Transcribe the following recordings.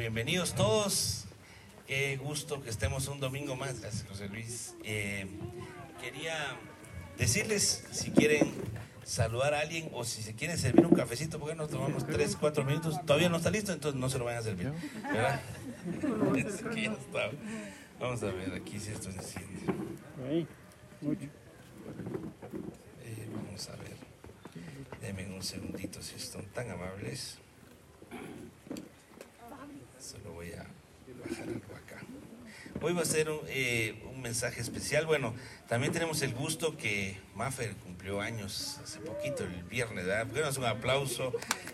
bienvenidos todos. Qué gusto que estemos un domingo más. Gracias, José Luis. Eh, quería decirles si quieren saludar a alguien o si se quieren servir un cafecito, porque nos tomamos 3, 4 minutos. Todavía no está listo, entonces no se lo vayan a servir. ¿Verdad? Vamos a ver aquí si esto. Ahí, mucho. Eh, vamos a ver. Denme un segundito si están tan amables. Solo voy a bajar algo acá. Hoy va a ser un, eh, un mensaje especial. Bueno, también tenemos el gusto que Maffer cumplió años hace poquito, el viernes, ¿verdad? Bueno, un aplauso.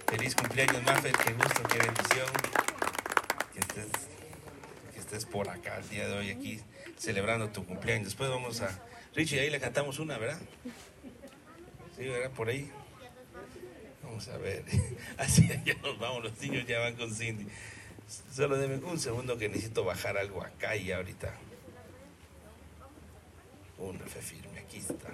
Feliz cumpleaños, Maffer. Qué gusto, qué bendición. Que estés, que estés por acá el día de hoy, aquí, celebrando tu cumpleaños. Después vamos a... Richie, ahí le cantamos una, ¿verdad? Sí, ¿verdad? Por ahí. Vamos a ver. Así ya nos vamos, los niños ya van con Cindy. Solo denme un segundo que necesito bajar algo acá y ahorita. Una fe firme, aquí está.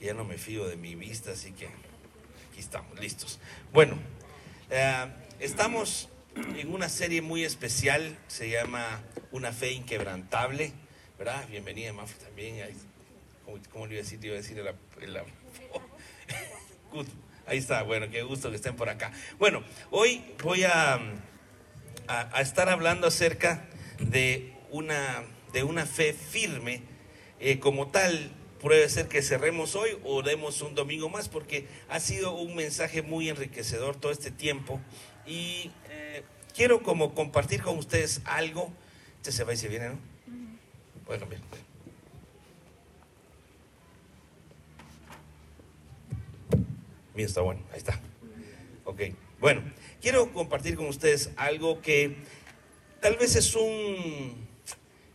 Ya no me fío de mi vista, así que aquí estamos, listos. Bueno, eh, estamos en una serie muy especial, se llama Una fe inquebrantable, ¿verdad? Bienvenida, Mafi, también. ¿Cómo, le iba a decir? Iba a decir la, la- Good. Ahí está, bueno, qué gusto que estén por acá. Bueno, hoy voy a, a- a estar hablando acerca de una, de una fe firme. Eh, como tal, puede ser que cerremos hoy o demos un domingo más, porque ha sido un mensaje muy enriquecedor todo este tiempo. Y eh, quiero como compartir con ustedes algo. Este se va y se viene, ¿no? Voy a Mira, está bueno, ahí está. Ok, bueno, quiero compartir con ustedes algo que tal vez es un,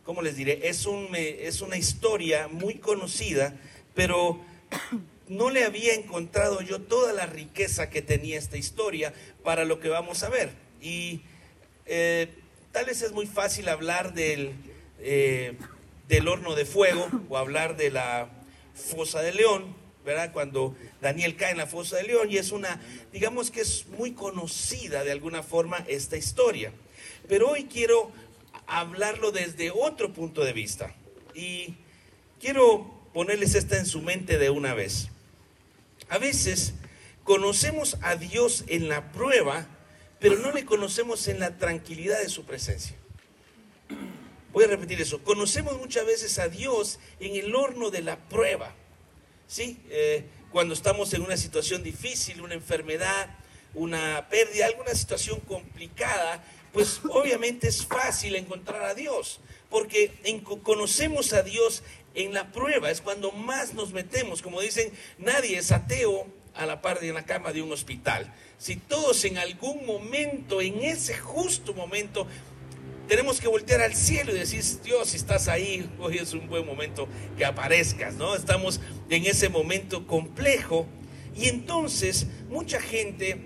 ¿cómo les diré? Es, un, es una historia muy conocida, pero no le había encontrado yo toda la riqueza que tenía esta historia para lo que vamos a ver. Y eh, tal vez es muy fácil hablar del, eh, del horno de fuego o hablar de la fosa de león, Cuando Daniel cae en la fosa de león y es una, digamos que es muy conocida de alguna forma esta historia. Pero hoy quiero hablarlo desde otro punto de vista y quiero ponerles esta en su mente de una vez. A veces conocemos a Dios en la prueba, pero no le conocemos en la tranquilidad de su presencia. Voy a repetir eso. Conocemos muchas veces a Dios en el horno de la prueba. ¿Sí? Eh, cuando estamos en una situación difícil, una enfermedad, una pérdida, alguna situación complicada, pues obviamente es fácil encontrar a Dios, porque en- conocemos a Dios en la prueba, es cuando más nos metemos. Como dicen, nadie es ateo a la par de la cama de un hospital. Si todos en algún momento, en ese justo momento, tenemos que voltear al cielo y decir, Dios, si estás ahí, hoy es un buen momento que aparezcas, ¿no? Estamos en ese momento complejo y entonces mucha gente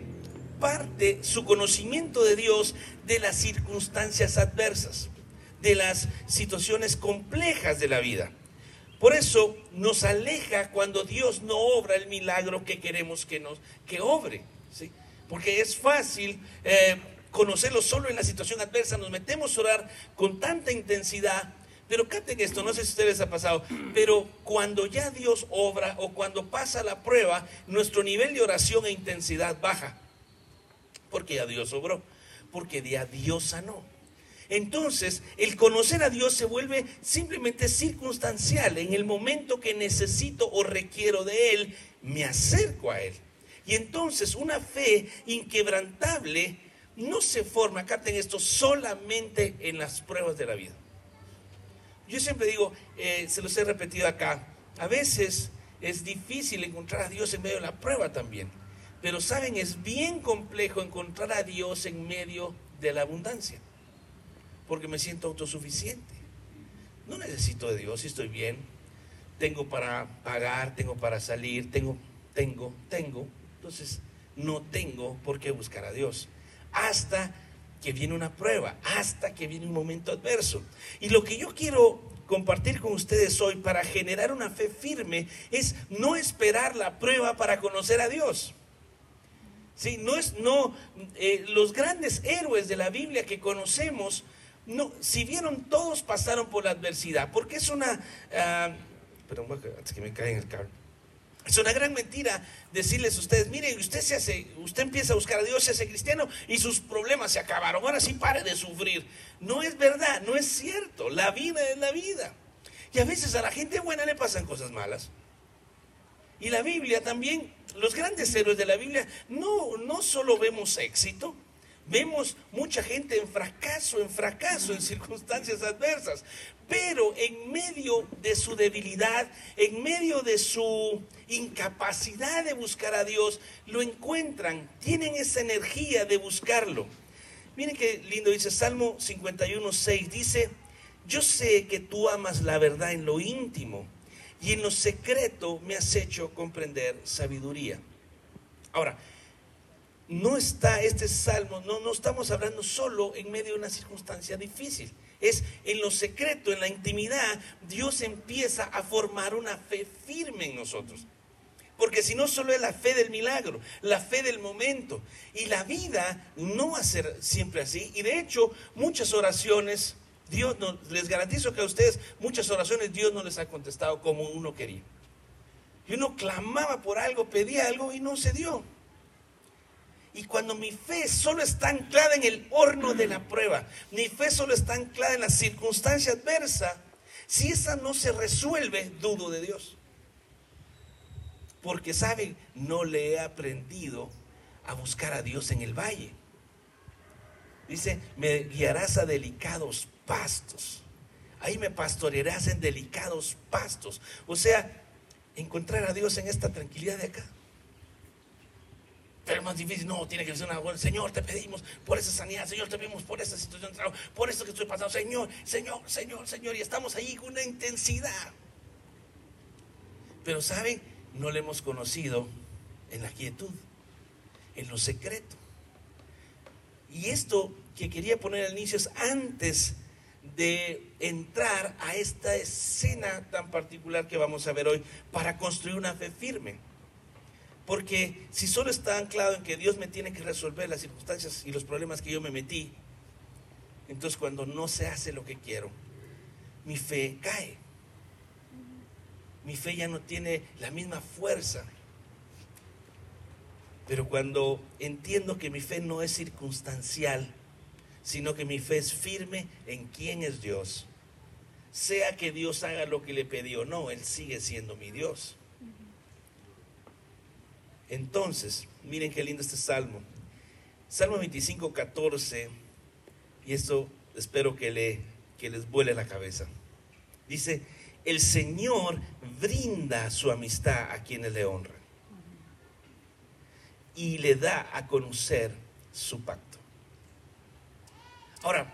parte su conocimiento de Dios de las circunstancias adversas, de las situaciones complejas de la vida. Por eso nos aleja cuando Dios no obra el milagro que queremos que nos que obre, ¿sí? Porque es fácil eh, conocerlo solo en la situación adversa, nos metemos a orar con tanta intensidad, pero capten esto, no sé si ustedes ha pasado, pero cuando ya Dios obra o cuando pasa la prueba, nuestro nivel de oración e intensidad baja, porque ya Dios obró, porque ya Dios sanó. Entonces, el conocer a Dios se vuelve simplemente circunstancial. En el momento que necesito o requiero de Él, me acerco a Él. Y entonces una fe inquebrantable no se forma, capten esto, solamente en las pruebas de la vida. Yo siempre digo, eh, se los he repetido acá, a veces es difícil encontrar a Dios en medio de la prueba también. Pero saben, es bien complejo encontrar a Dios en medio de la abundancia porque me siento autosuficiente. No necesito de Dios, estoy bien. Tengo para pagar, tengo para salir, tengo, tengo, tengo. Entonces, no tengo por qué buscar a Dios. Hasta que viene una prueba, hasta que viene un momento adverso. Y lo que yo quiero compartir con ustedes hoy para generar una fe firme es no esperar la prueba para conocer a Dios. Sí, no es, no, eh, los grandes héroes de la Biblia que conocemos, no, si vieron todos pasaron por la adversidad, porque es una, uh, perdón, antes que me en el carro. Es una gran mentira decirles a ustedes, miren, usted se hace, usted empieza a buscar a Dios, se hace cristiano y sus problemas se acabaron. Ahora sí pare de sufrir. No es verdad, no es cierto. La vida es la vida. Y a veces a la gente buena le pasan cosas malas. Y la Biblia también, los grandes héroes de la Biblia, no, no solo vemos éxito, vemos mucha gente en fracaso, en fracaso, en circunstancias adversas. Pero en medio de su debilidad, en medio de su incapacidad de buscar a Dios, lo encuentran, tienen esa energía de buscarlo. Miren qué lindo dice Salmo 51, 6, dice, yo sé que tú amas la verdad en lo íntimo y en lo secreto me has hecho comprender sabiduría. Ahora, no está este salmo, no, no estamos hablando solo en medio de una circunstancia difícil. Es en lo secreto, en la intimidad, Dios empieza a formar una fe firme en nosotros. Porque si no, solo es la fe del milagro, la fe del momento. Y la vida no va a ser siempre así. Y de hecho, muchas oraciones, Dios no, les garantizo que a ustedes, muchas oraciones Dios no les ha contestado como uno quería. Y uno clamaba por algo, pedía algo y no se dio. Y cuando mi fe solo está anclada en el horno de la prueba, mi fe solo está anclada en la circunstancia adversa, si esa no se resuelve, dudo de Dios. Porque, ¿saben? No le he aprendido a buscar a Dios en el valle. Dice, me guiarás a delicados pastos. Ahí me pastorearás en delicados pastos. O sea, encontrar a Dios en esta tranquilidad de acá. Pero más difícil, no, tiene que ser una buena. Señor, te pedimos por esa sanidad, Señor, te pedimos por esa situación de trabajo, por eso que estoy pasando, Señor, Señor, Señor, Señor, y estamos ahí con una intensidad. Pero saben, no le hemos conocido en la quietud, en lo secreto. Y esto que quería poner al inicio es antes de entrar a esta escena tan particular que vamos a ver hoy para construir una fe firme. Porque si solo está anclado en que Dios me tiene que resolver las circunstancias y los problemas que yo me metí, entonces cuando no se hace lo que quiero, mi fe cae. Mi fe ya no tiene la misma fuerza. Pero cuando entiendo que mi fe no es circunstancial, sino que mi fe es firme en quién es Dios, sea que Dios haga lo que le pidió o no, Él sigue siendo mi Dios. Entonces, miren qué lindo este salmo. Salmo 25, 14, y esto espero que, le, que les vuele la cabeza. Dice, el Señor brinda su amistad a quienes le honran y le da a conocer su pacto. Ahora,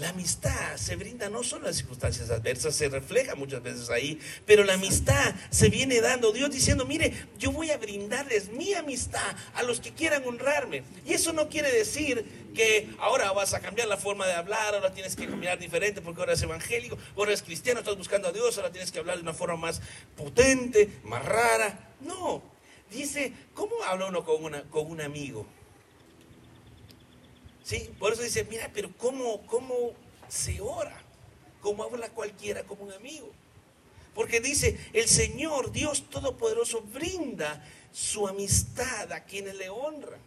la amistad se brinda no solo en las circunstancias adversas, se refleja muchas veces ahí, pero la amistad se viene dando Dios diciendo, mire, yo voy a brindarles mi amistad a los que quieran honrarme. Y eso no quiere decir que ahora vas a cambiar la forma de hablar, ahora tienes que mirar diferente porque ahora es evangélico, ahora es cristiano, estás buscando a Dios, ahora tienes que hablar de una forma más potente, más rara. No, dice, ¿cómo habla uno con un amigo? ¿Sí? Por eso dice, mira, pero ¿cómo, cómo se ora? ¿Cómo habla cualquiera como un amigo? Porque dice, el Señor, Dios Todopoderoso, brinda su amistad a quienes le honran.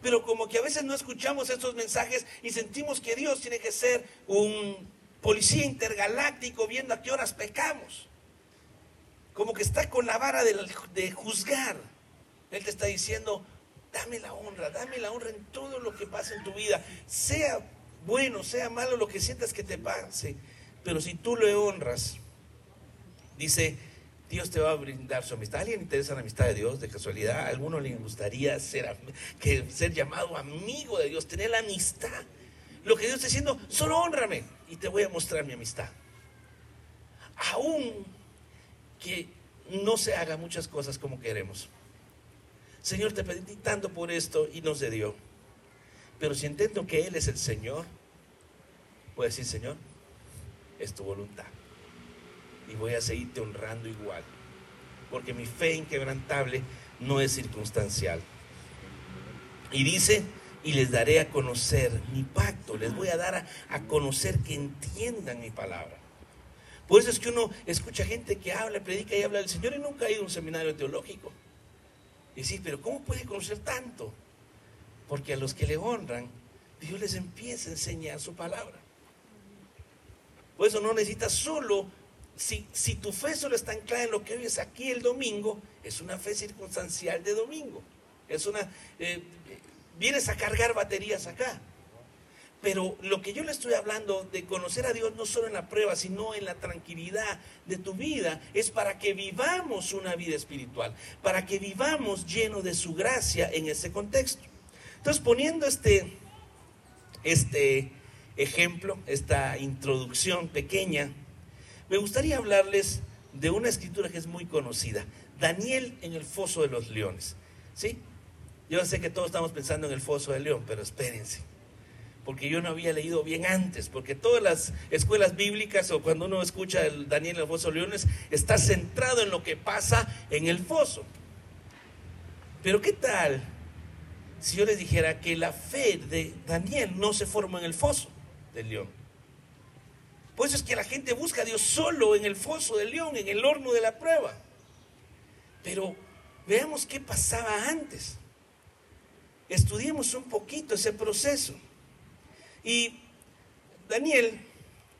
Pero como que a veces no escuchamos estos mensajes y sentimos que Dios tiene que ser un policía intergaláctico viendo a qué horas pecamos. Como que está con la vara de, de juzgar. Él te está diciendo, dame la honra, dame la honra en todo lo que pasa en tu vida. Sea bueno, sea malo lo que sientas que te pase. Pero si tú le honras, dice, Dios te va a brindar su amistad. ¿A alguien interesa la amistad de Dios de casualidad? ¿A alguno le gustaría ser, que, ser llamado amigo de Dios, tener la amistad? Lo que Dios está diciendo, solo honrame y te voy a mostrar mi amistad. Aún que no se haga muchas cosas como queremos. Señor, te pedí tanto por esto y no se dio. Pero si entiendo que Él es el Señor, voy a decir, Señor, es tu voluntad. Y voy a seguirte honrando igual. Porque mi fe inquebrantable no es circunstancial. Y dice, y les daré a conocer mi pacto, les voy a dar a, conocer que entiendan mi palabra. Por eso es que uno escucha gente que habla, predica y habla del Señor y nunca ha ido a un seminario teológico. Y sí, pero ¿cómo puede conocer tanto? Porque a los que le honran, Dios les empieza a enseñar su palabra. Por eso no necesitas solo, si, si tu fe solo está anclada en lo que oyes aquí el domingo, es una fe circunstancial de domingo. Es una, eh, vienes a cargar baterías acá. Pero lo que yo le estoy hablando de conocer a Dios no solo en la prueba, sino en la tranquilidad de tu vida, es para que vivamos una vida espiritual, para que vivamos lleno de su gracia en ese contexto. Entonces, poniendo este, este ejemplo, esta introducción pequeña, me gustaría hablarles de una escritura que es muy conocida, Daniel en el foso de los leones. ¿Sí? Yo sé que todos estamos pensando en el foso del león, pero espérense porque yo no había leído bien antes, porque todas las escuelas bíblicas o cuando uno escucha el Daniel el foso de leones, está centrado en lo que pasa en el foso. Pero ¿qué tal si yo les dijera que la fe de Daniel no se forma en el foso del león? Pues es que la gente busca a Dios solo en el foso del león, en el horno de la prueba. Pero veamos qué pasaba antes. Estudiemos un poquito ese proceso. Y Daniel,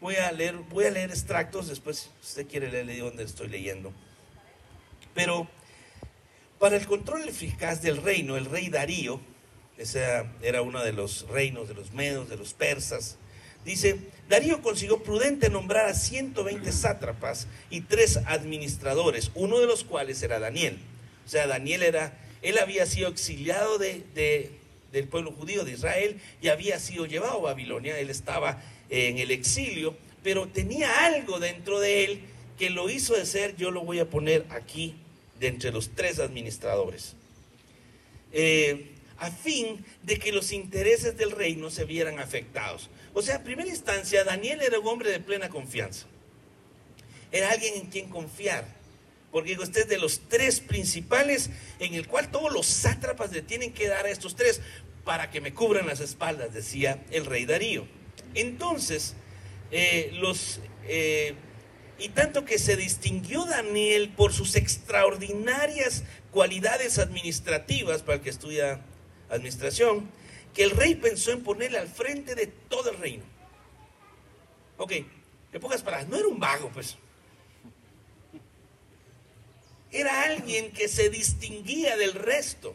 voy a leer, voy a leer extractos, después si usted quiere leer de dónde estoy leyendo. Pero para el control eficaz del reino, el rey Darío, ese era uno de los reinos de los medos, de los persas, dice, Darío consiguió prudente nombrar a 120 sátrapas y tres administradores, uno de los cuales era Daniel. O sea, Daniel era, él había sido exiliado de del pueblo judío de Israel y había sido llevado a Babilonia, él estaba en el exilio, pero tenía algo dentro de él que lo hizo de ser, yo lo voy a poner aquí, de entre los tres administradores, eh, a fin de que los intereses del reino se vieran afectados. O sea, en primera instancia, Daniel era un hombre de plena confianza. Era alguien en quien confiar. Porque usted es de los tres principales en el cual todos los sátrapas le tienen que dar a estos tres para que me cubran las espaldas, decía el rey Darío. Entonces, eh, los, eh, y tanto que se distinguió Daniel por sus extraordinarias cualidades administrativas, para el que estudia administración, que el rey pensó en ponerle al frente de todo el reino. Ok, en pocas palabras, no era un vago, pues. Era alguien que se distinguía del resto.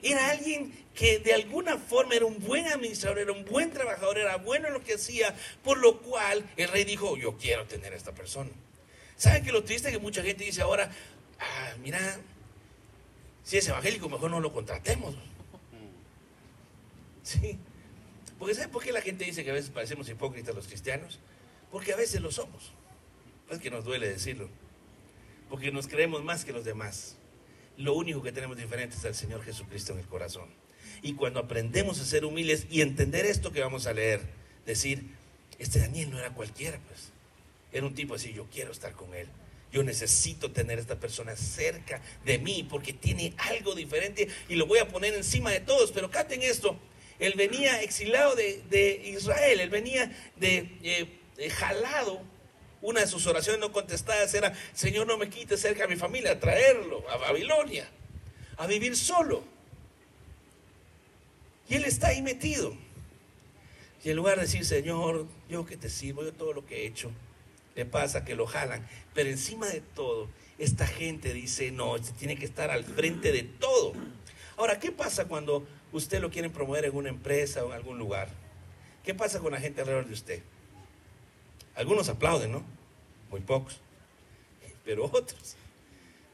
Era alguien que de alguna forma era un buen administrador, era un buen trabajador, era bueno en lo que hacía, por lo cual el rey dijo, yo quiero tener a esta persona. ¿Saben que lo triste que mucha gente dice ahora, ah, mira, si es evangélico, mejor no lo contratemos? Sí. Porque ¿saben por qué la gente dice que a veces parecemos hipócritas los cristianos? Porque a veces lo somos. Es que nos duele decirlo. Porque nos creemos más que los demás. Lo único que tenemos diferente es al Señor Jesucristo en el corazón. Y cuando aprendemos a ser humildes y entender esto que vamos a leer, decir, este Daniel no era cualquiera, pues. Era un tipo así, yo quiero estar con él. Yo necesito tener a esta persona cerca de mí porque tiene algo diferente y lo voy a poner encima de todos. Pero caten esto, él venía exilado de, Israel, él venía de, eh, de jalado una de sus oraciones no contestadas era, Señor, no me quites cerca a mi familia, a traerlo a Babilonia, a vivir solo. Y él está ahí metido. Y en lugar de decir, Señor, yo que te sirvo, yo todo lo que he hecho, le pasa que lo jalan. Pero encima de todo, esta gente dice, no, este tiene que estar al frente de todo. Ahora, ¿qué pasa cuando usted lo quiere promover en una empresa o en algún lugar? ¿Qué pasa con la gente alrededor de usted? Algunos aplauden, ¿no? Muy pocos. Pero otros,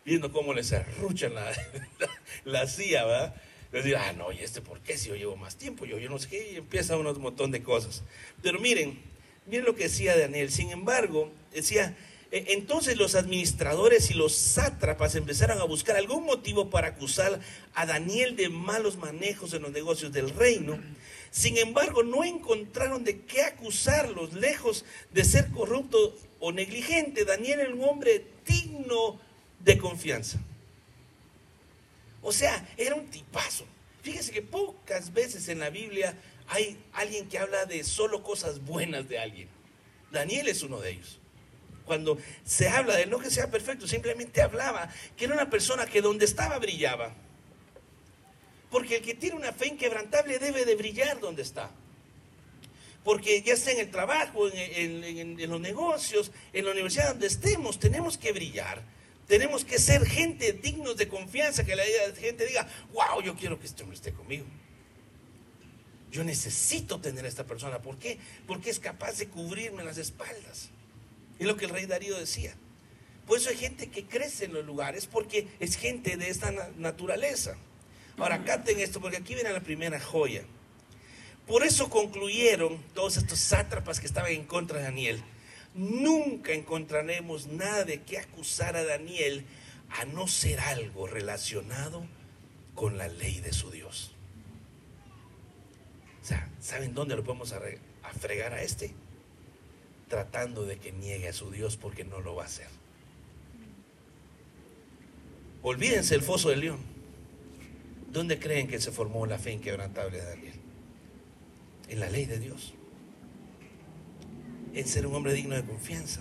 viendo cómo les arruchan la, la, silla, ¿verdad? Les ah, no, ¿y este por qué? Si yo llevo más tiempo, yo, yo no sé qué, y empieza un montón de cosas. Pero miren, miren lo que decía Daniel. Sin embargo, decía, e, entonces los administradores y los sátrapas empezaron a buscar algún motivo para acusar a Daniel de malos manejos en los negocios del reino sin embargo, no encontraron de qué acusarlos, lejos de ser corrupto o negligente. Daniel era un hombre digno de confianza. O sea, era un tipazo. Fíjese que pocas veces en la Biblia hay alguien que habla de solo cosas buenas de alguien. Daniel es uno de ellos. Cuando se habla de no que sea perfecto, simplemente hablaba que era una persona que donde estaba brillaba. Porque el que tiene una fe inquebrantable debe de brillar donde está. Porque ya sea en el trabajo, en, los negocios, en la universidad, donde estemos, tenemos que brillar. Tenemos que ser gente dignos de confianza, que la gente diga, wow, yo quiero que este hombre esté conmigo. Yo necesito tener a esta persona. ¿Por qué? Porque es capaz de cubrirme las espaldas. Es lo que el rey Darío decía. Por eso hay gente que crece en los lugares, porque es gente de esta naturaleza. Ahora, capten esto, porque aquí viene la primera joya. Por eso concluyeron todos estos sátrapas que estaban en contra de Daniel. Nunca encontraremos nada de qué acusar a Daniel a no ser algo relacionado con la ley de su Dios. O sea, ¿saben dónde lo podemos a, fregar a este? Tratando de que niegue a su Dios porque no lo va a hacer. Olvídense el foso del león. ¿Dónde creen que se formó la fe inquebrantable de Daniel? En la ley de Dios. En ser un hombre digno de confianza.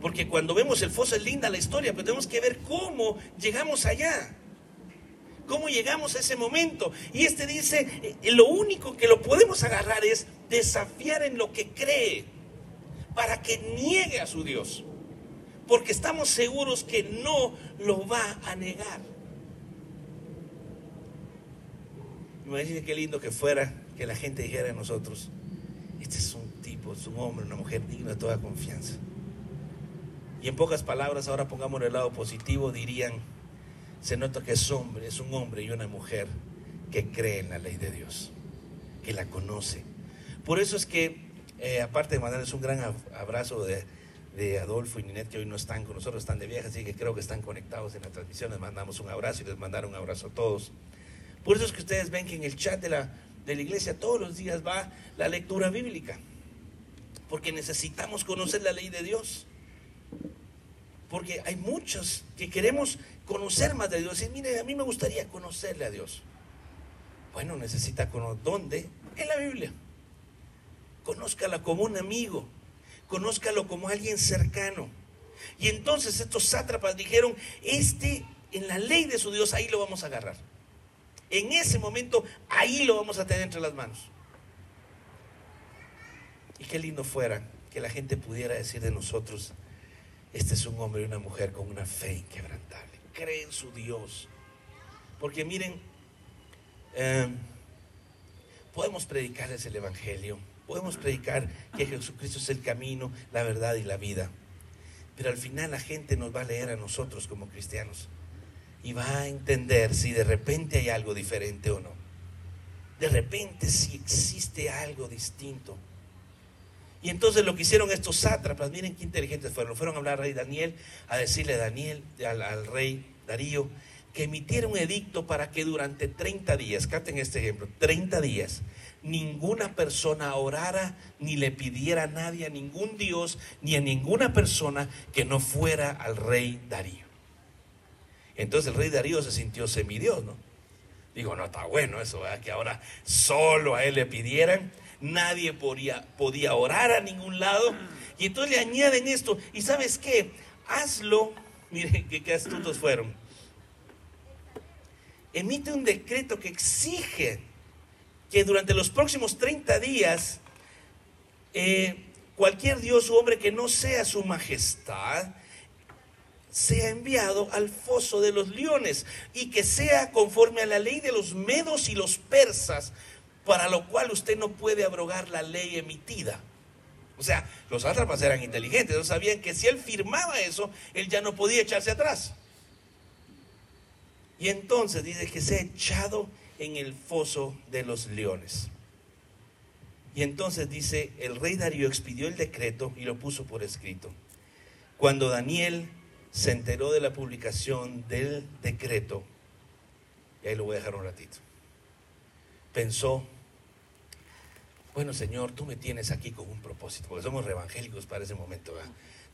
Porque cuando vemos el foso es linda la historia, pero tenemos que ver cómo llegamos allá. ¿Cómo llegamos a ese momento? Y este dice, eh, lo único que lo podemos agarrar es desafiar en lo que cree para que niegue a su Dios. Porque estamos seguros que no lo va a negar. Imagínense qué lindo que fuera que la gente dijera de nosotros, este es un tipo, es un hombre, una mujer digna de toda confianza. Y en pocas palabras, ahora pongamos el lado positivo, dirían, se nota que es hombre, es un hombre y una mujer que cree en la ley de Dios, que la conoce. Por eso es que, eh, aparte de mandarles un gran abrazo de, Adolfo y Ninet, que hoy no están con nosotros, están de viaje, así que creo que están conectados en la transmisión, les mandamos un abrazo y les mandaron un abrazo a todos. Por eso es que ustedes ven que en el chat de la, de la iglesia todos los días va la lectura bíblica. Porque necesitamos conocer la ley de Dios. Porque hay muchos que queremos conocer más de Dios. Y mire, a mí me gustaría conocerle a Dios. Bueno, necesita conocer. ¿Dónde? En la Biblia. Conózcala como un amigo. Conózcalo como alguien cercano. Y entonces estos sátrapas dijeron, este en la ley de su Dios, ahí lo vamos a agarrar. En ese momento, ahí lo vamos a tener entre las manos. Y qué lindo fuera que la gente pudiera decir de nosotros, este es un hombre y una mujer con una fe inquebrantable. Cree en su Dios. Porque miren, em, podemos predicarles el Evangelio, podemos predicar que Jesucristo es el camino, la verdad y la vida. Pero al final la gente nos va a leer a nosotros como cristianos y va a entender si de repente hay algo diferente o no. De repente si existe algo distinto. Y entonces lo que hicieron estos sátrapas, miren qué inteligentes fueron, fueron a hablar al rey Daniel, a decirle a Daniel, al, rey Darío, que emitiera un edicto para que durante 30 días, capten este ejemplo, 30 días, ninguna persona orara ni le pidiera a nadie, a ningún Dios, ni a ninguna persona que no fuera al rey Darío. Entonces el rey Darío se sintió semidios, ¿no? Digo, no está bueno eso, ¿verdad? que ahora solo a él le pidieran, nadie podía, podía orar a ningún lado. Y entonces le añaden esto, y sabes qué, hazlo, miren qué, astutos fueron. Emite un decreto que exige que durante los próximos 30 días eh, cualquier dios o hombre que no sea su majestad sea enviado al foso de los leones y que sea conforme a la ley de los medos y los persas, para lo cual usted no puede abrogar la ley emitida. O sea, los sátrapas eran inteligentes, no sabían que si él firmaba eso, él ya no podía echarse atrás. Y entonces dice que se ha echado en el foso de los leones. Y entonces dice, el rey Darío expidió el decreto y lo puso por escrito. Cuando Daniel se enteró de la publicación del decreto, y ahí lo voy a dejar un ratito, pensó, bueno Señor, tú me tienes aquí con un propósito, porque somos evangélicos para ese momento,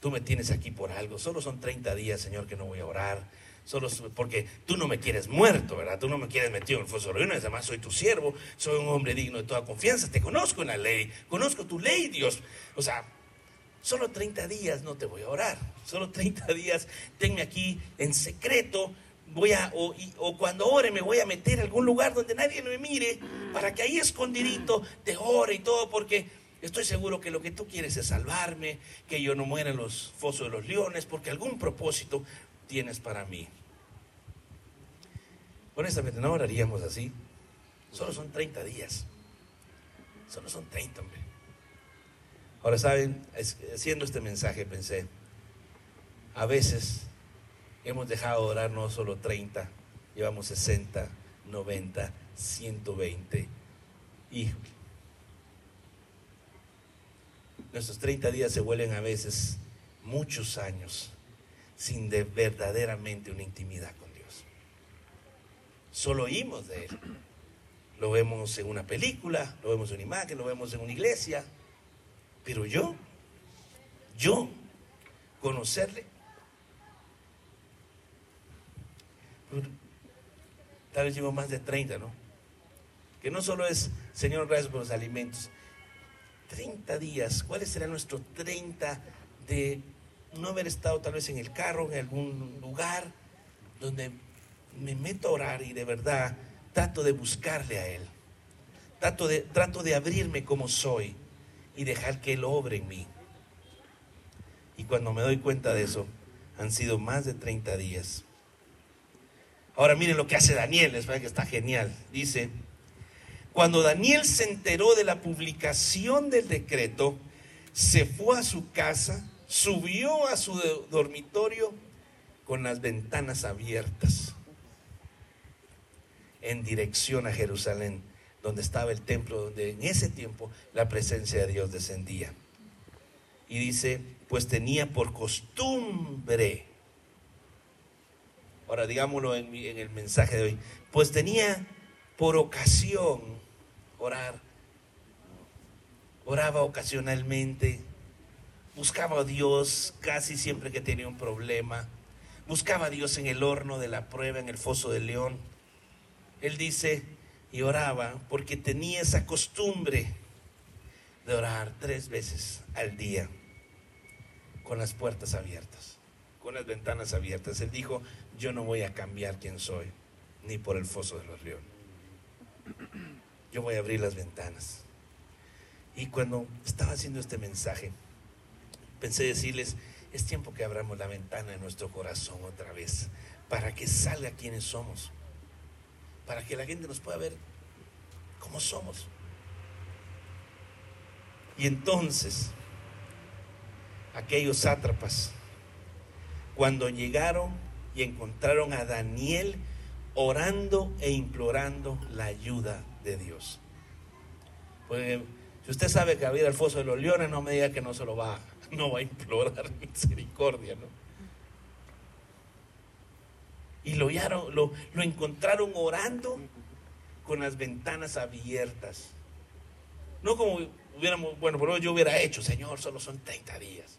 tú me tienes aquí por algo, solo son 30 días Señor que no voy a orar, Solo porque tú no me quieres muerto, ¿verdad? Tú no me quieres metido en el foso de. Además, soy tu siervo, soy un hombre digno de toda confianza. Te conozco en la ley, conozco tu ley, Dios. O sea, solo 30 días no te voy a orar. Solo 30 días, tenme aquí en secreto. Voy a, o, o cuando ore, me voy a meter a algún lugar donde nadie me mire, para que ahí escondidito te ore y todo, porque Estoy seguro que lo que tú quieres es salvarme, que yo no muera en los fosos de los leones, porque algún propósito tienes para mí. Honestamente, no oraríamos así. Solo son 30 días. Solo son 30, hombre. Ahora, ¿saben? Haciendo este mensaje pensé, a veces hemos dejado de orar no solo 30, llevamos 60, 90, 120. Híjole. Nuestros 30 días se vuelven a veces muchos años sin de verdaderamente una intimidad con Dios. Solo oímos de Él. Lo vemos en una película, lo vemos en una imagen, lo vemos en una iglesia. Pero yo, yo, conocerle, tal vez llevo más de 30, ¿no? Que no solo es, Señor, gracias por los alimentos, 30 días, ¿cuáles serán nuestros 30 de no haber estado tal vez en el carro, en algún lugar donde me meto a orar y de verdad trato de buscarle a Él? Trato de, trato de abrirme como soy y dejar que Él obre en mí. Y cuando me doy cuenta de eso, han sido más de 30 días. Ahora miren lo que hace Daniel, les parece que está genial. Dice, cuando Daniel se enteró de la publicación del decreto, se fue a su casa, subió a su dormitorio con las ventanas abiertas en dirección a Jerusalén, donde estaba el templo, donde en ese tiempo la presencia de Dios descendía. Y dice, pues tenía por costumbre, ahora digámoslo en, el mensaje de hoy, pues tenía por ocasión orar. Oraba ocasionalmente, buscaba a Dios casi siempre que tenía un problema, buscaba a Dios en el horno de la prueba, en el foso del león. Él dice, y oraba porque tenía esa costumbre de orar tres veces al día, con las puertas abiertas, con las ventanas abiertas. Él dijo, yo no voy a cambiar quién soy, ni por el foso de los leones yo voy a abrir las ventanas. Y cuando estaba haciendo este mensaje, pensé decirles, es tiempo que abramos la ventana de nuestro corazón otra vez, para que salga quienes somos, para que la gente nos pueda ver como somos. Y entonces, aquellos sátrapas, cuando llegaron y encontraron a Daniel orando e implorando la ayuda de Dios. Porque si usted sabe que había el foso de los leones, no me diga que no se lo va, no va a implorar misericordia, ¿no? Y lo, lo, lo encontraron orando con las ventanas abiertas. No como hubiéramos, bueno, por lo yo hubiera hecho, Señor, solo son 30 días.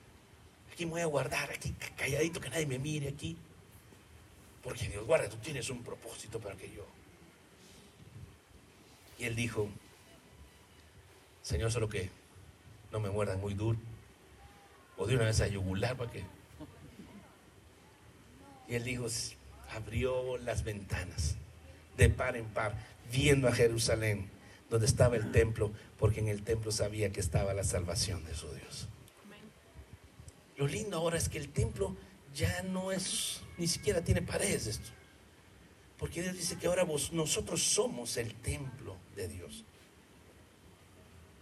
Aquí me voy a guardar, aquí calladito, que nadie me mire aquí. Porque Dios guarda, tú tienes un propósito para que yo y él dijo, Señor, solo que no me muerdan muy duro. O de una vez a yugular para que... Y él dijo, abrió las ventanas de par en par, viendo a Jerusalén, donde estaba el templo, porque en el templo sabía que estaba la salvación de su Dios. Lo lindo ahora es que el templo ya no es, ni siquiera tiene paredes esto. Porque Dios dice que ahora vos, nosotros somos el templo de Dios.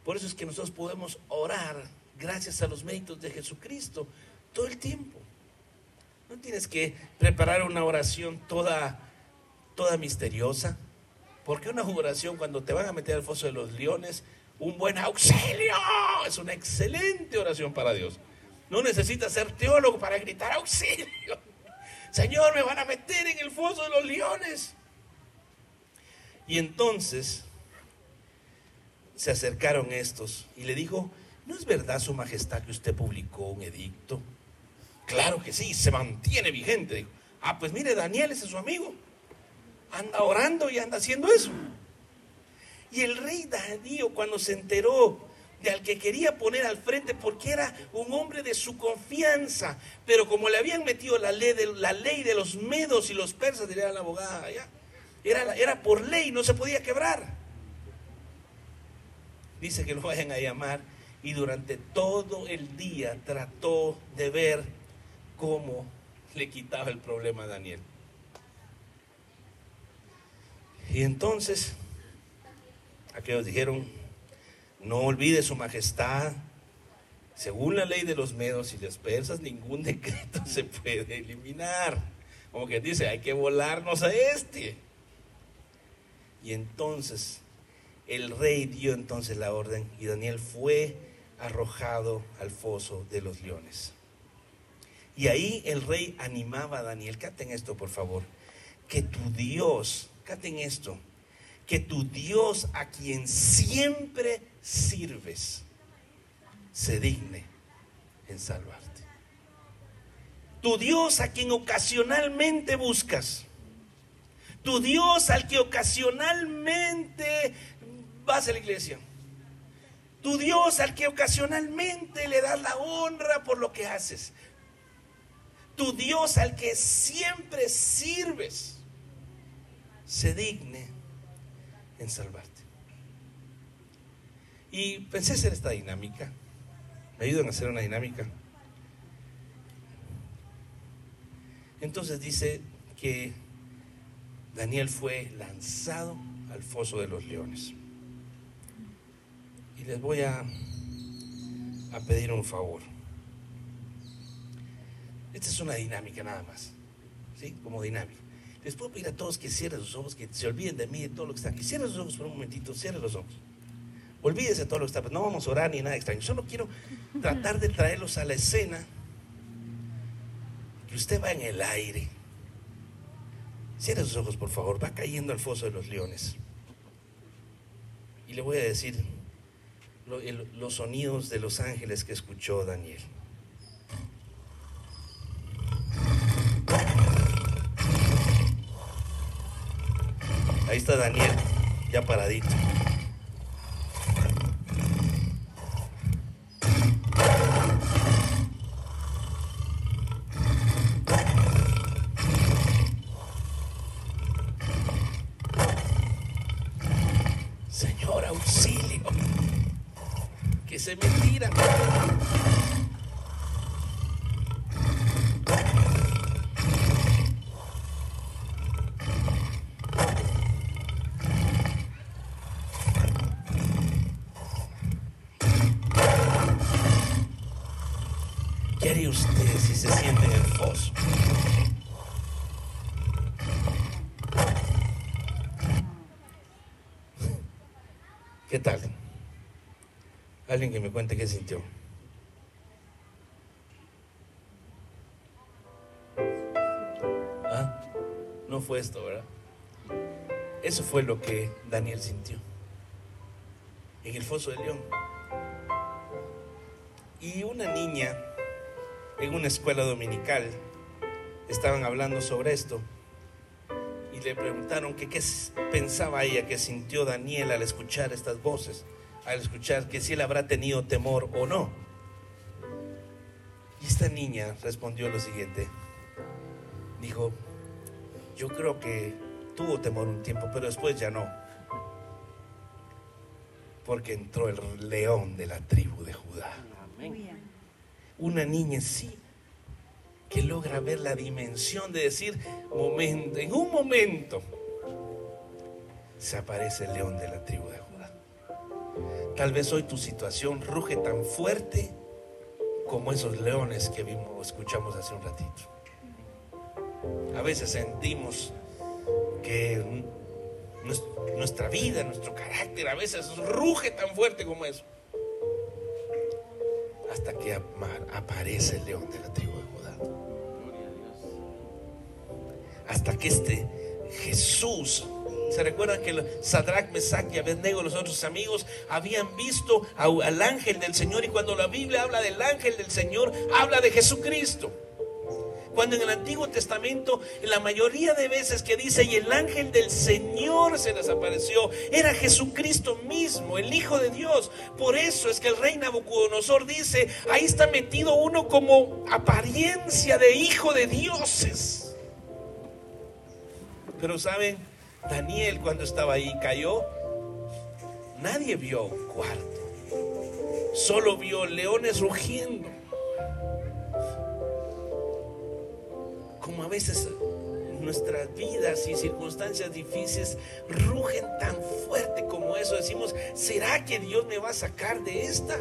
Por eso es que nosotros podemos orar gracias a los méritos de Jesucristo todo el tiempo. No tienes que preparar una oración toda, toda misteriosa. Porque una oración cuando te van a meter al foso de los leones, un buen auxilio, es una excelente oración para Dios. No necesitas ser teólogo para gritar auxilio. Señor, me van a meter en el foso de los leones. Y entonces se acercaron estos y le dijo, ¿no es verdad, Su Majestad, que usted publicó un edicto? Claro que sí, se mantiene vigente. Dijo, Ah, pues mire, Daniel ese es su amigo. Anda orando y anda haciendo eso. Y el rey Darío cuando se enteró de al que quería poner al frente porque era un hombre de su confianza, pero como le habían metido la ley de, la ley de los medos y los persas, diría la abogada allá, era, era por ley, no se podía quebrar. Dice que lo vayan a llamar y durante todo el día trató de ver cómo le quitaba el problema a Daniel. Y entonces, aquellos dijeron, no olvide su majestad, según la ley de los medos y los persas, ningún decreto se puede eliminar. Como que dice, hay que volarnos a este. Y entonces el rey dio entonces la orden y Daniel fue arrojado al foso de los leones. Y ahí el rey animaba a Daniel, caten esto por favor, que tu Dios, caten esto, que tu Dios a quien siempre sirves, se digne en salvarte. Tu Dios a quien ocasionalmente buscas, tu Dios al que ocasionalmente vas a la iglesia, tu Dios al que ocasionalmente le das la honra por lo que haces, tu Dios al que siempre sirves, se digne en salvarte. Y pensé hacer esta dinámica. ¿Me ayudan a hacer una dinámica? Entonces dice que Daniel fue lanzado al foso de los leones. Y les voy a, a pedir un favor. Esta es una dinámica nada más. ¿Sí? Como dinámica. Les puedo pedir a todos que cierren sus ojos, que se olviden de mí, de todo lo que está aquí. Cierren sus ojos por un momentito, cierren los ojos. Olvídese de todo lo que está. No vamos a orar ni nada extraño. Solo quiero tratar de traerlos a la escena. Que usted va en el aire. Cierre sus ojos, por favor. Va cayendo al foso de los leones. Y le voy a decir los sonidos de los ángeles que escuchó Daniel. Ahí está Daniel, ya paradito. Señor, auxilio. Que se me tira. ¿Qué haría usted si se siente en el foso? ¿Qué tal? Que me cuente qué sintió. ¿Ah? No fue esto, ¿verdad? Eso fue lo que Daniel sintió en el foso del león. Y una niña en una escuela dominical estaban hablando sobre esto y le preguntaron que qué pensaba ella que sintió Daniel al escuchar estas voces, al escuchar que si él habrá tenido temor o no. Y esta niña respondió lo siguiente, dijo, yo creo que tuvo temor un tiempo, pero después ya no, porque entró el león de la tribu de Judá una niña sí que logra ver la dimensión de decir, momento, en un momento se aparece el león de la tribu de Judá. Tal vez hoy tu situación ruge tan fuerte como esos leones que vimos, escuchamos hace un ratito. A veces sentimos que nues- nuestra vida, nuestro carácter, a veces ruge tan fuerte como eso hasta que aparece el león de la tribu de Judá. Hasta que este Jesús, ¿se recuerdan que Sadrach, Mesach y Abednego, los otros amigos, habían visto al ángel del Señor? Y cuando la Biblia habla del ángel del Señor, habla de Jesucristo. Cuando en el Antiguo Testamento, en la mayoría de veces que dice, y el ángel del Señor se les apareció, era Jesucristo mismo, el Hijo de Dios. Por eso es que el rey Nabucodonosor dice, ahí está metido uno como apariencia de hijo de dioses. Pero saben, Daniel cuando estaba ahí cayó, nadie vio cuarto, solo vio leones rugiendo. Como a veces nuestras vidas y circunstancias difíciles rugen tan fuerte como eso, decimos, ¿será que Dios me va a sacar de esta?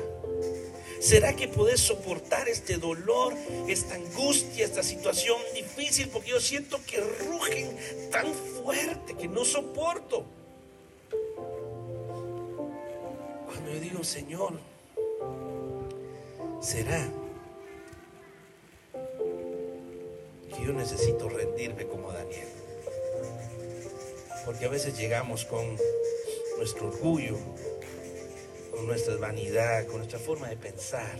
¿Será que puedes soportar este dolor, esta angustia, esta situación difícil? Porque yo siento que rugen tan fuerte que no soporto. Cuando yo digo, Señor, ¿será que yo necesito rendirme como Daniel? Porque a veces llegamos con nuestro orgullo, con nuestra vanidad, con nuestra forma de pensar.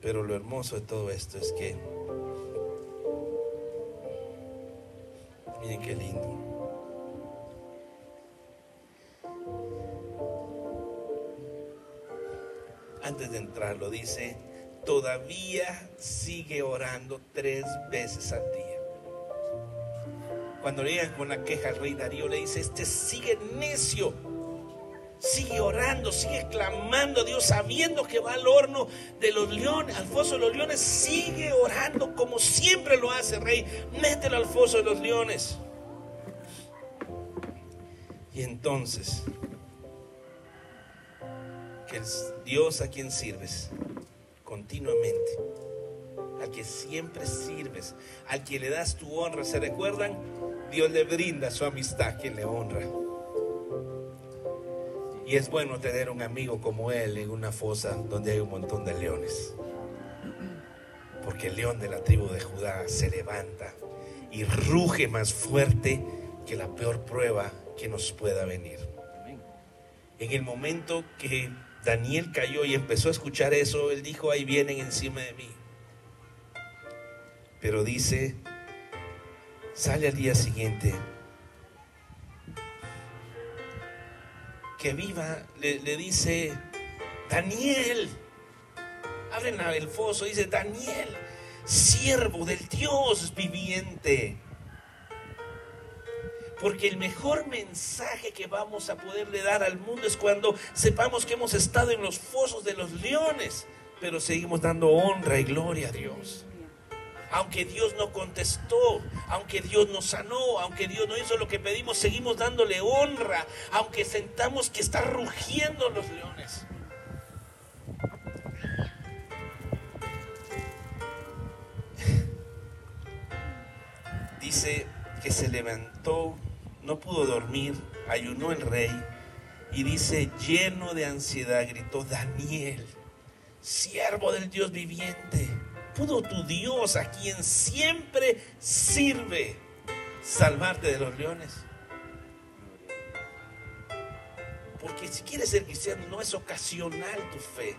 Pero lo hermoso de todo esto es que, miren qué lindo. Antes de entrar lo dice, todavía sigue orando tres veces al día. Cuando llegan con la queja al rey Darío, le dice, este sigue necio Sigue orando, sigue clamando a Dios, sabiendo que va al horno de los leones, al foso de los leones. Sigue orando como siempre lo hace, rey. Mételo al foso de los leones. Y entonces, que el Dios a quien sirves continuamente, al que siempre sirves, al que le das tu honra, ¿se recuerdan? Dios le brinda su amistad, quien le honra. Y es bueno tener un amigo como él en una fosa donde hay un montón de leones. Porque el león de la tribu de Judá se levanta y ruge más fuerte que la peor prueba que nos pueda venir. En el momento que Daniel cayó y empezó a escuchar eso, él dijo, ahí vienen encima de mí. Pero dice, sale al día siguiente que viva, le, dice, Daniel, abren el foso, dice, Daniel, siervo del Dios viviente. Porque el mejor mensaje que vamos a poderle dar al mundo es cuando sepamos que hemos estado en los fosos de los leones, pero seguimos dando honra y gloria a Dios aunque Dios no contestó, aunque Dios nos sanó, aunque Dios no hizo lo que pedimos, seguimos dándole honra, aunque sentamos que está rugiendo los leones. Dice que se levantó, no pudo dormir, ayunó el rey y dice, lleno de ansiedad, gritó, Daniel, siervo del Dios viviente ¿Pudo tu Dios, a quien siempre sirve, salvarte de los leones? Porque si quieres ser cristiano no es ocasional tu fe.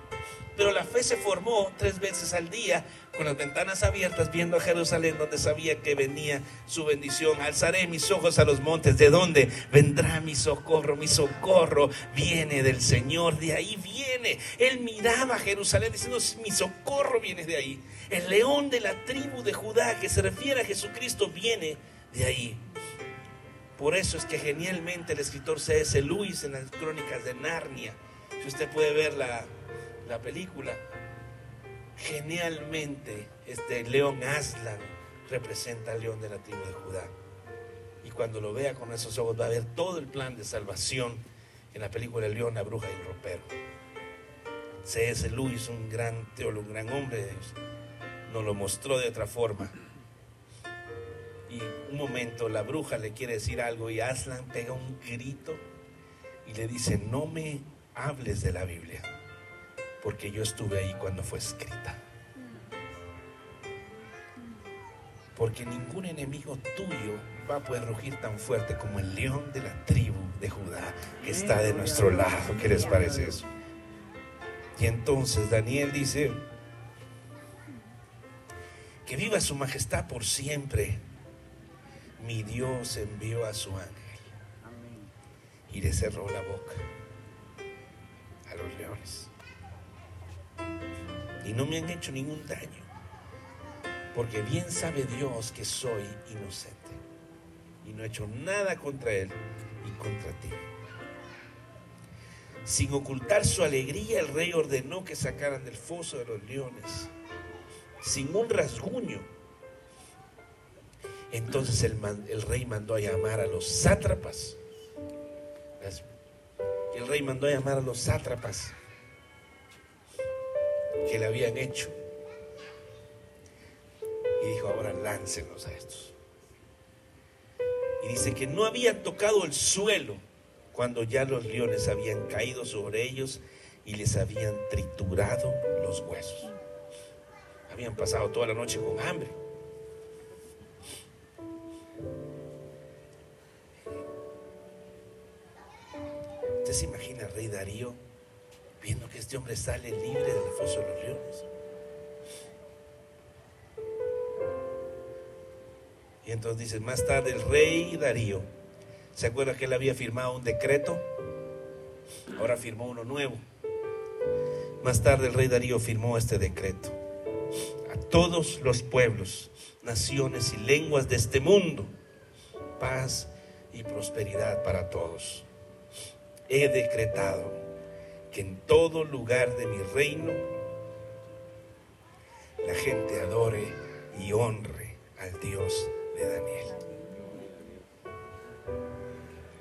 Pero la fe se formó tres veces al día con las ventanas abiertas viendo a Jerusalén donde sabía que venía su bendición. Alzaré mis ojos a los montes. ¿De dónde vendrá mi socorro? Mi socorro viene del Señor. De ahí viene. Él miraba a Jerusalén diciendo, mi socorro viene de ahí. El león de la tribu de Judá que se refiere a Jesucristo viene de ahí. Por eso es que genialmente el escritor C.S. Lewis en las crónicas de Narnia, si usted puede ver la, la película, genialmente este león Aslan representa al león de la tribu de Judá. Y cuando lo vea con esos ojos va a ver todo el plan de salvación en la película El león, la bruja y el ropero. C.S. Lewis, un gran teólogo, un gran hombre de Dios, nos lo mostró de otra forma y un momento la bruja le quiere decir algo y Aslan pega un grito y le dice, no me hables de la Biblia, porque yo estuve ahí cuando fue escrita. Porque ningún enemigo tuyo va a poder rugir tan fuerte como el león de la tribu de Judá que está de nuestro lado. ¿Qué les parece eso? Y entonces Daniel dice, que viva su majestad por siempre. Mi Dios envió a su ángel y le cerró la boca a los leones. Y no me han hecho ningún daño, porque bien sabe Dios que soy inocente y no he hecho nada contra él y contra ti. Sin ocultar su alegría, el rey ordenó que sacaran del foso de los leones, sin un rasguño. Entonces el, rey mandó a llamar a los sátrapas. El rey mandó a llamar a los sátrapas que le habían hecho. Y dijo, ahora láncenos a estos. Y dice que no habían tocado el suelo cuando ya los leones habían caído sobre ellos y les habían triturado los huesos. Habían pasado toda la noche con hambre. ¿Usted se imagina al rey Darío viendo que este hombre sale libre del foso de los leones? Y entonces dice, más tarde el rey Darío ¿Se acuerda que él había firmado un decreto? Ahora firmó uno nuevo. Más tarde el rey Darío firmó este decreto. A todos los pueblos, naciones y lenguas de este mundo, paz y prosperidad para todos. He decretado que en todo lugar de mi reino la gente adore y honre al Dios de Daniel.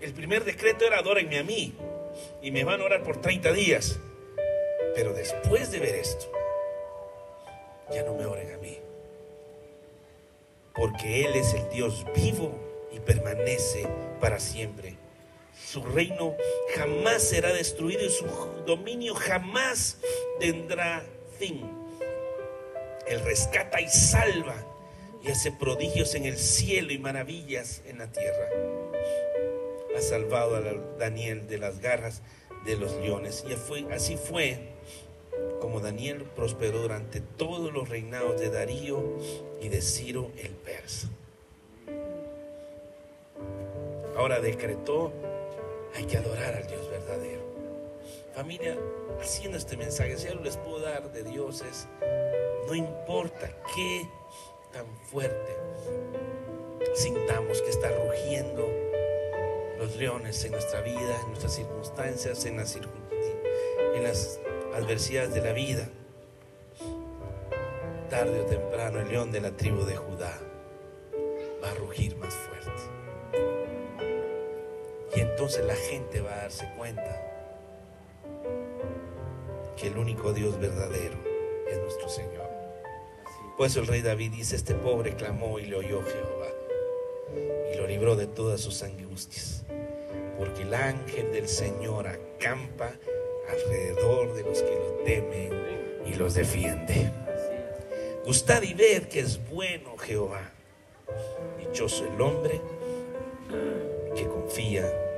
El primer decreto era adórenme a mí y me van a orar por 30 días. Pero después de ver esto, ya no me oren a mí. Porque Él es el Dios vivo y permanece para siempre. Su reino jamás será destruido y su dominio jamás tendrá fin. Él rescata y salva y hace prodigios en el cielo y maravillas en la tierra ha salvado a Daniel de las garras de los leones. Y así fue como Daniel prosperó durante todos los reinados de Darío y de Ciro el persa. Ahora decretó, hay que adorar al Dios verdadero. Familia, haciendo este mensaje, si algo les puedo dar de Dios es, no importa qué tan fuerte sintamos que está rugiendo los leones en nuestra vida, en nuestras circunstancias, en las, en las adversidades de la vida. Tarde o temprano el león de la tribu de Judá va a rugir más fuerte. Entonces la gente va a darse cuenta que el único Dios verdadero es nuestro Señor. Por eso el rey David dice, este pobre clamó y le oyó Jehová y lo libró de todas sus angustias porque el ángel del Señor acampa alrededor de los que lo temen y los defiende. Gustad y ved que es bueno Jehová. Dichoso el hombre que confía.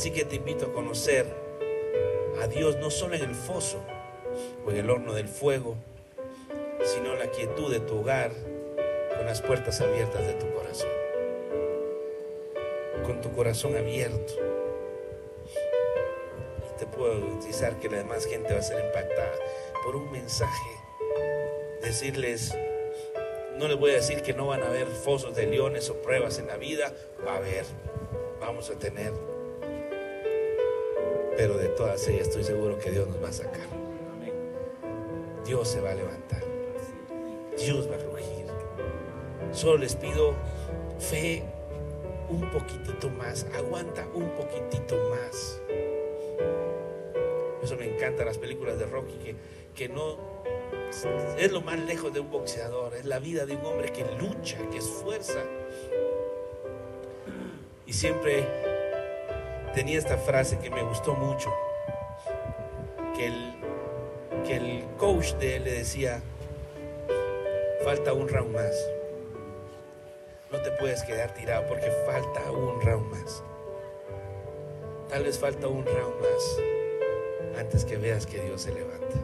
Así que te invito a conocer a Dios no solo en el foso o en el horno del fuego, sino en la quietud de tu hogar, con las puertas abiertas de tu corazón con tu corazón abierto. Y te puedo garantizar que la demás gente va a ser impactada por un mensaje. Decirles, no les voy a decir que no van a haber fosos de leones o pruebas en la vida, va a haber, vamos a tener. Pero de todas ellas estoy seguro que Dios nos va a sacar. Dios se va a levantar. Dios va a rugir. Solo les pido fe un poquitito más, aguanta un poquitito más. Eso me encanta las películas de Rocky, que, que no es lo más lejos de un boxeador, es la vida de un hombre que lucha, que esfuerza. Y siempre tenía esta frase que me gustó mucho, que el, que el coach de él le decía, falta un round más no te puedes quedar tirado porque falta un round más. Tal vez falta un round más antes que veas que Dios se levanta.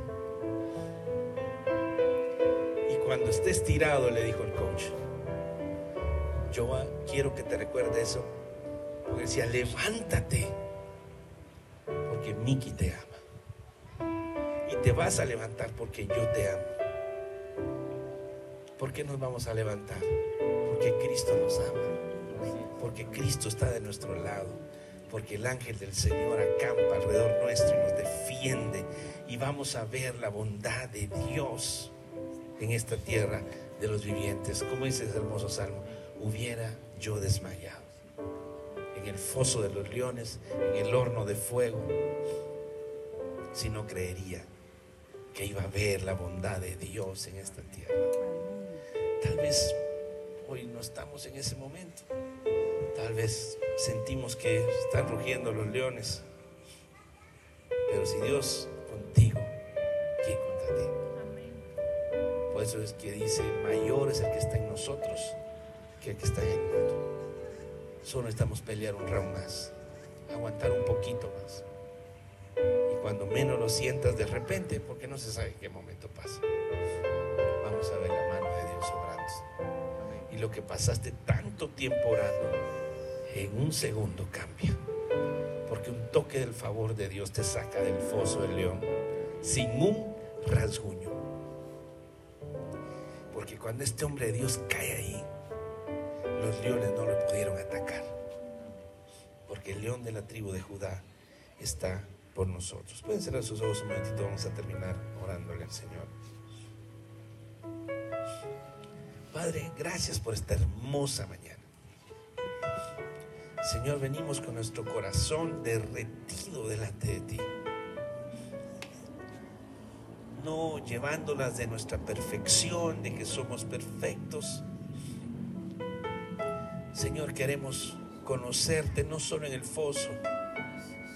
Y cuando estés tirado, le dijo el coach, yo quiero que te recuerde eso. Decía, levántate, porque Miki te ama. Y te vas a levantar porque yo te amo. ¿Por qué nos vamos a levantar? Porque Cristo nos ama. Porque Cristo está de nuestro lado. Porque el ángel del Señor acampa alrededor nuestro y nos defiende. Y vamos a ver la bondad de Dios en esta tierra de los vivientes. Como dice ese hermoso salmo, hubiera yo desmayado en el foso de los leones, en el horno de fuego, si no creería que iba a ver la bondad de Dios en esta tierra. Tal vez hoy no estamos en ese momento. Tal vez sentimos que están rugiendo los leones. Pero si Dios contigo, ¿quién contra ti? Por eso es que dice, mayor es el que está en nosotros que el que está en el mundo. Solo necesitamos pelear un round más, aguantar un poquito más. Y cuando menos lo sientas de repente, porque no se sabe en qué momento pasa, vamos a ver la mano de Dios obrando. Y lo que pasaste tanto tiempo orando, en un segundo cambia. Porque un toque del favor de Dios te saca del foso del león sin un rasguño. Porque cuando este hombre de Dios cae ahí, los leones no le pudieron atacar. Porque el león de la tribu de Judá está por nosotros. Pueden cerrar sus ojos un momentito, vamos a terminar orándole al Señor. Padre, gracias por esta hermosa mañana. Señor, venimos con nuestro corazón derretido delante de ti. No llevándolas de nuestra perfección, de que somos perfectos. Señor, queremos conocerte no solo en el foso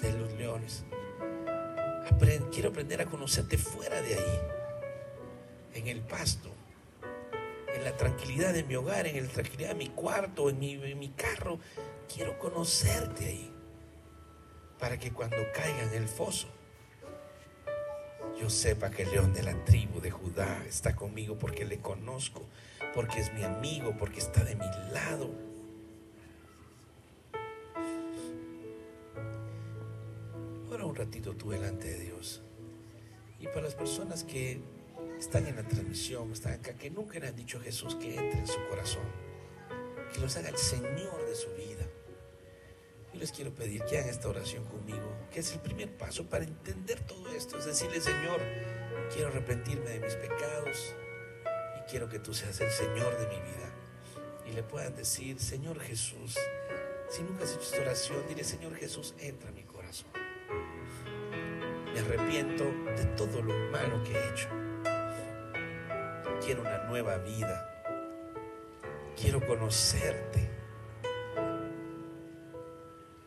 de los leones. quiero aprender a conocerte fuera de ahí, en el pasto, en la tranquilidad de mi hogar, en la tranquilidad de mi cuarto, en mi, en mi carro. Quiero conocerte ahí, para que cuando caiga en el foso, yo sepa que el león de la tribu de Judá está conmigo porque le conozco, porque es mi amigo, porque está de mi lado. Ratito tú delante de Dios. Y para las personas que están en la transmisión, están acá, que nunca le han dicho a Jesús que entre en su corazón, que los haga el Señor de su vida. Yo les quiero pedir que hagan esta oración conmigo, que es el primer paso para entender todo esto. Es decirle, Señor, quiero arrepentirme de mis pecados y quiero que tú seas el Señor de mi vida. Y le puedan decir, Señor Jesús, si nunca has hecho esta oración, dile, Señor Jesús, entra a mi corazón. Me arrepiento de todo lo malo que he hecho. Quiero una nueva vida. Quiero conocerte.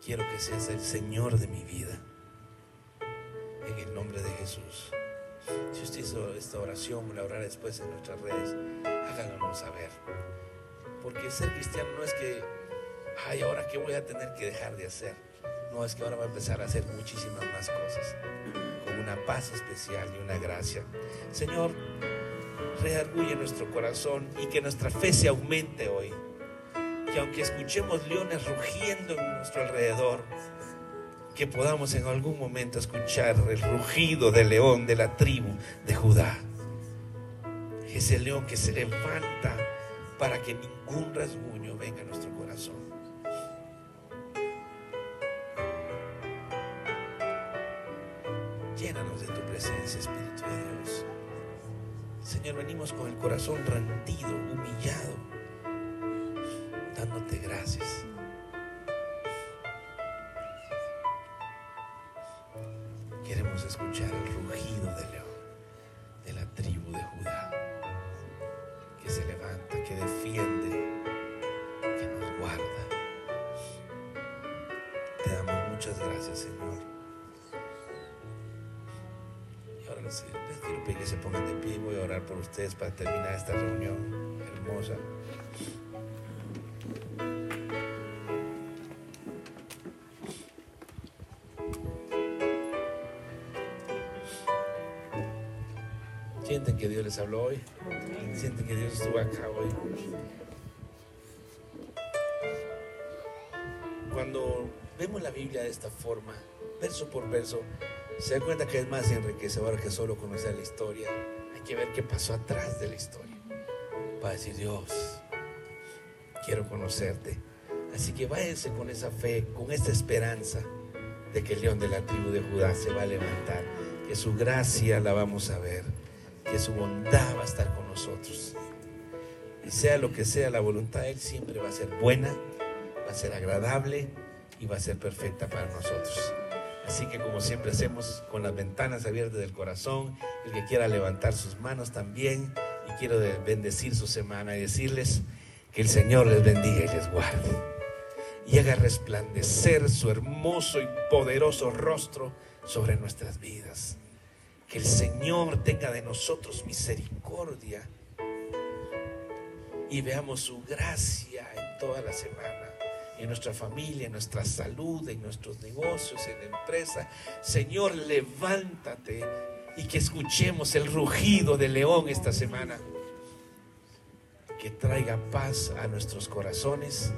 Quiero que seas el Señor de mi vida. En el nombre de Jesús. Si usted hizo esta oración, la orará después en nuestras redes, háganlo saber. Porque ser cristiano no es que, ay, ahora qué voy a tener que dejar de hacer. No, es que ahora va a empezar a hacer muchísimas más cosas. Con una paz especial y una gracia. Señor, reargulle nuestro corazón y que nuestra fe se aumente hoy. Que aunque escuchemos leones rugiendo en nuestro alrededor, que podamos en algún momento escuchar el rugido del león de la tribu de Judá. Ese león que se levanta para que ningún rasguño venga a nuestro corazón. Espíritu de Dios. Señor, venimos con el corazón rendido, humillado, dándote gracias. Queremos escuchar el rugido del león, de la tribu de Judá, que se levanta, que defiende, que nos guarda. Te damos muchas gracias, Señor. Quiero pedir que se pongan de pie voy a orar por ustedes para terminar esta reunión hermosa. Sienten que Dios les habló hoy. Sienten que Dios estuvo acá hoy. Cuando vemos la Biblia de esta forma, verso por verso, se da cuenta que es más enriquecedor que solo conocer la historia. Hay que ver qué pasó atrás de la historia. Para decir, Dios, quiero conocerte. Así que váyanse con esa fe, con esta esperanza de que el león de la tribu de Judá se va a levantar, que su gracia la vamos a ver, que su bondad va a estar con nosotros. Y sea lo que sea la voluntad de Él, siempre va a ser buena, va a ser agradable y va a ser perfecta para nosotros. Así que como siempre hacemos con las ventanas abiertas del corazón, el que quiera levantar sus manos también y quiero bendecir su semana y decirles que el Señor les bendiga y les guarde y haga resplandecer su hermoso y poderoso rostro sobre nuestras vidas. Que el Señor tenga de nosotros misericordia y veamos su gracia en toda la semana en nuestra familia, en nuestra salud, en nuestros negocios, en la empresa. Señor, levántate y que escuchemos el rugido del león esta semana. Que traiga paz a nuestros corazones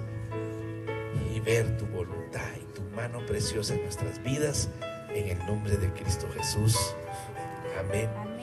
y ver tu voluntad y tu mano preciosa en nuestras vidas. En el nombre de Cristo Jesús. Amén.